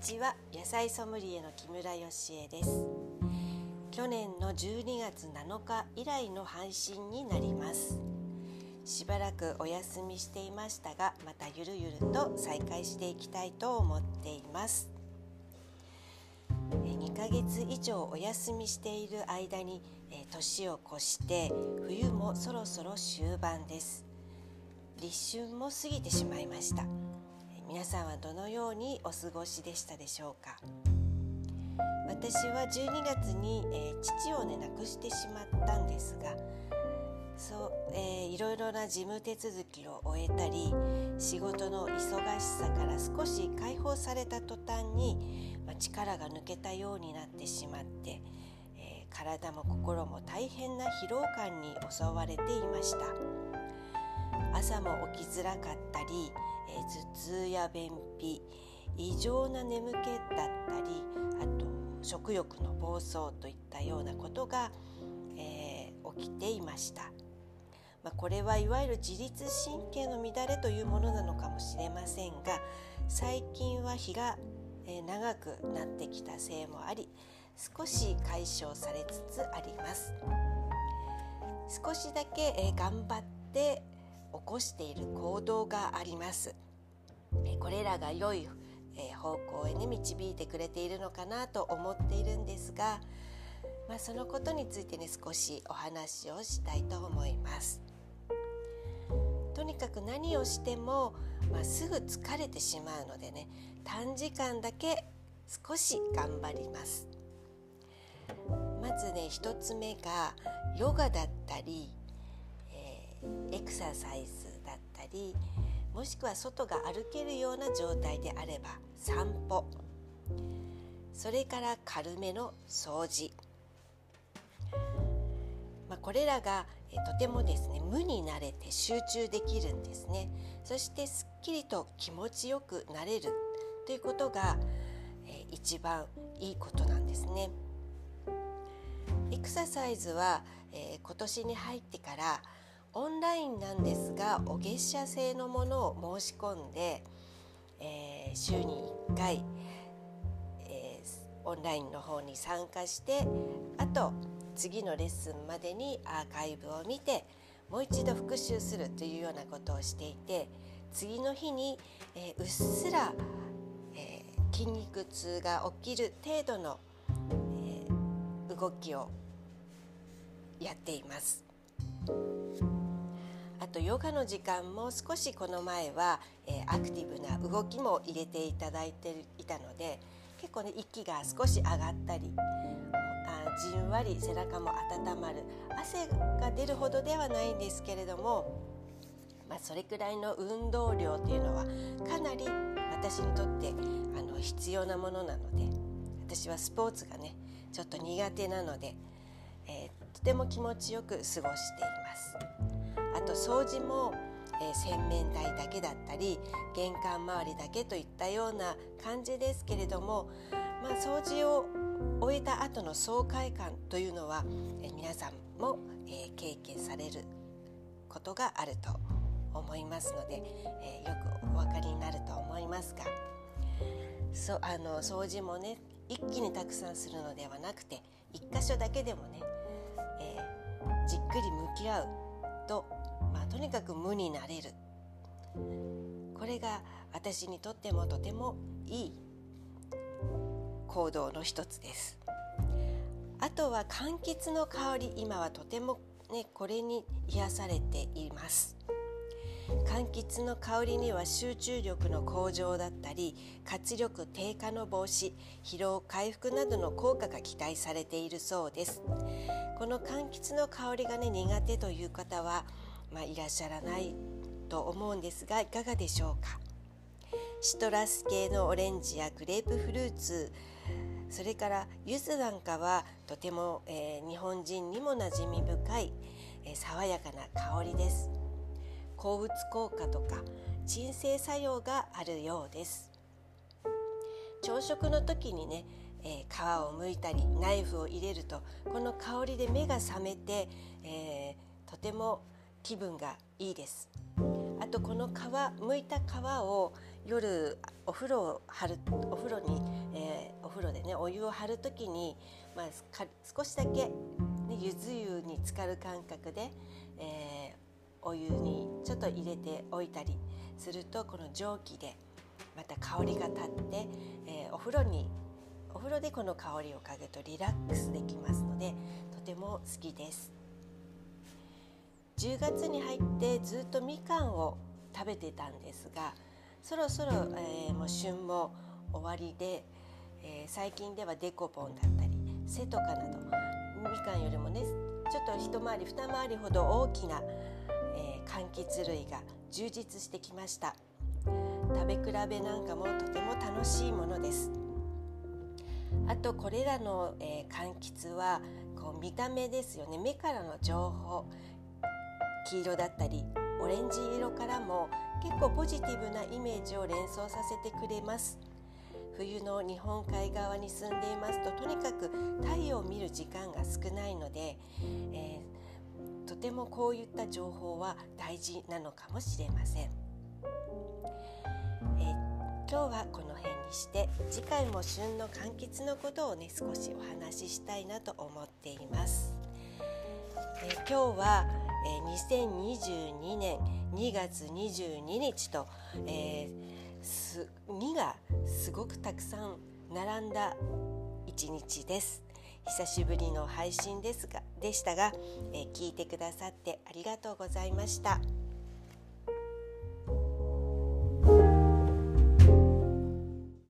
ちは。野菜ソムリエの木村よしえです。去年の12月7日以来の配信になります。しばらくお休みしていましたがまたゆるゆると再開していきたいと思っています。2ヶ月以上お休みしている間に年を越して冬もそろそろ終盤です。立春も過ぎてしまいました。皆さんはどのようにお過ごしでしたでしょうか？私は12月に、えー、父をね亡くしてしまったんですがそう、えー、いろいろな事務手続きを終えたり仕事の忙しさから少し解放された途端に、まあ、力が抜けたようになってしまって、えー、体も心も大変な疲労感に襲われていました。朝も起きづらかったりえ頭痛や便秘異常な眠気だったりあと食欲の暴走といったようなことが、えー、起きていました。まあ、これはいわゆる自律神経の乱れというものなのかもしれませんが最近は日がえ長くなってきたせいもあり少し解消されつつあります少しだけえ頑張って起こしている行動があります。これらが良い方向へね導いてくれているのかなと思っているんですが、まあ、そのことについてね少しお話をしたいと思います。とにかく何をしても、まあ、すぐ疲れてしまうのでね短時間だけ少し頑張ります。まずね1つ目がヨガだったりエクササイズだったりもしくは外が歩けるような状態であれば散歩。それから軽めの掃除、まあ、これらがとてもですね無になれて集中できるんですね。そしてすっきりと気持ちよくなれる。ということが、え一番いいことなんですね。エクササイズは、えー、今年に入ってからオンラインなんですがお月謝制のものを申し込んで、えー、週に1回、えー、オンラインの方に参加してあと次のレッスンまでにアーカイブを見てもう一度復習するというようなことをしていて次の日に、えー、うっすら、えー、筋肉痛が起きる程度の、えー、動きをやっています。あとヨガの時間も少しこの前は、えー、アクティブな動きも入れていただいていたので結構ね息が少し上がったりあじんわり背中も温まる汗が出るほどではないんですけれども、まあ、それくらいの運動量というのはかなり私にとってあの必要なものなので私はスポーツがねちょっと苦手なので、えー、とても気持ちよく過ごしています。と掃除も、えー、洗面台だけだったり玄関周りだけといったような感じですけれども、まあ、掃除を終えた後の爽快感というのは、えー、皆さんも、えー、経験されることがあると思いますので、えよくお分かりになると思いますが。そあの掃除もね一気にたくさんするのではなくて一箇所だけでもね、えじっくり向き合う、とにかく無になれる。これが私にとってもとてもいい行動の一つです。あとは柑橘の香り今はとてもねこれに癒されています。柑橘の香りには集中力の向上だったり活力低下の防止疲労回復などの効果が期待されているそうです。この柑橘の香りがね苦手という方はまあ、いらっしゃらないと思うんですがいかがでしょうか？シトラス系のオレンジやグレープフルーツそれから柚子なんかはとても、えー、日本人にも馴染み深い、えー、爽やかな香りです。抗うつ効果とか鎮静作用があるようです。朝食の時にね、えー、皮を剥いたりナイフを入れるとこの香りで目が覚めて、えとても気分がいいです。あとこの皮剥いた皮を、夜お風呂を張るお風呂に、えー、お風呂でねお湯を張る時に、まあ、少しだけ、ね、ゆず湯に浸かる感覚で、えー、お湯にちょっと入れておいたりするとこの蒸気でまた香りが立って、えー、お風呂にお風呂でこの香りを嗅ぐとリラックスできますのでとても好きです。10月に入ってずっとみかんを食べてたんですがそろそろ、えー、もう旬も終わりで、えー、最近ではデコポンだったりセトカなどみかんよりもねちょっと一回り二回りほど大きな、えー、柑橘類が充実してきました。食べ比べなんかもとても楽しいものです。あとこれらの、えー、柑橘はこう見た目ですよね。目からの情報黄色だったりオレンジ色からも結構ポジティブなイメージを連想させてくれます。冬の日本海側に住んでいますととにかく太陽を見る時間が少ないので、えー、とてもこういった情報は大事なのかもしれません、えー、今日はこの辺にして次回も旬の柑橘のことをね少しお話ししたいなと思っています、えー、今日は、え2022年2月22日と、えー、す2がすごくたくさん並んだ一日です。久しぶりの配信ですがでしたが、えー、聞いてくださってありがとうございました。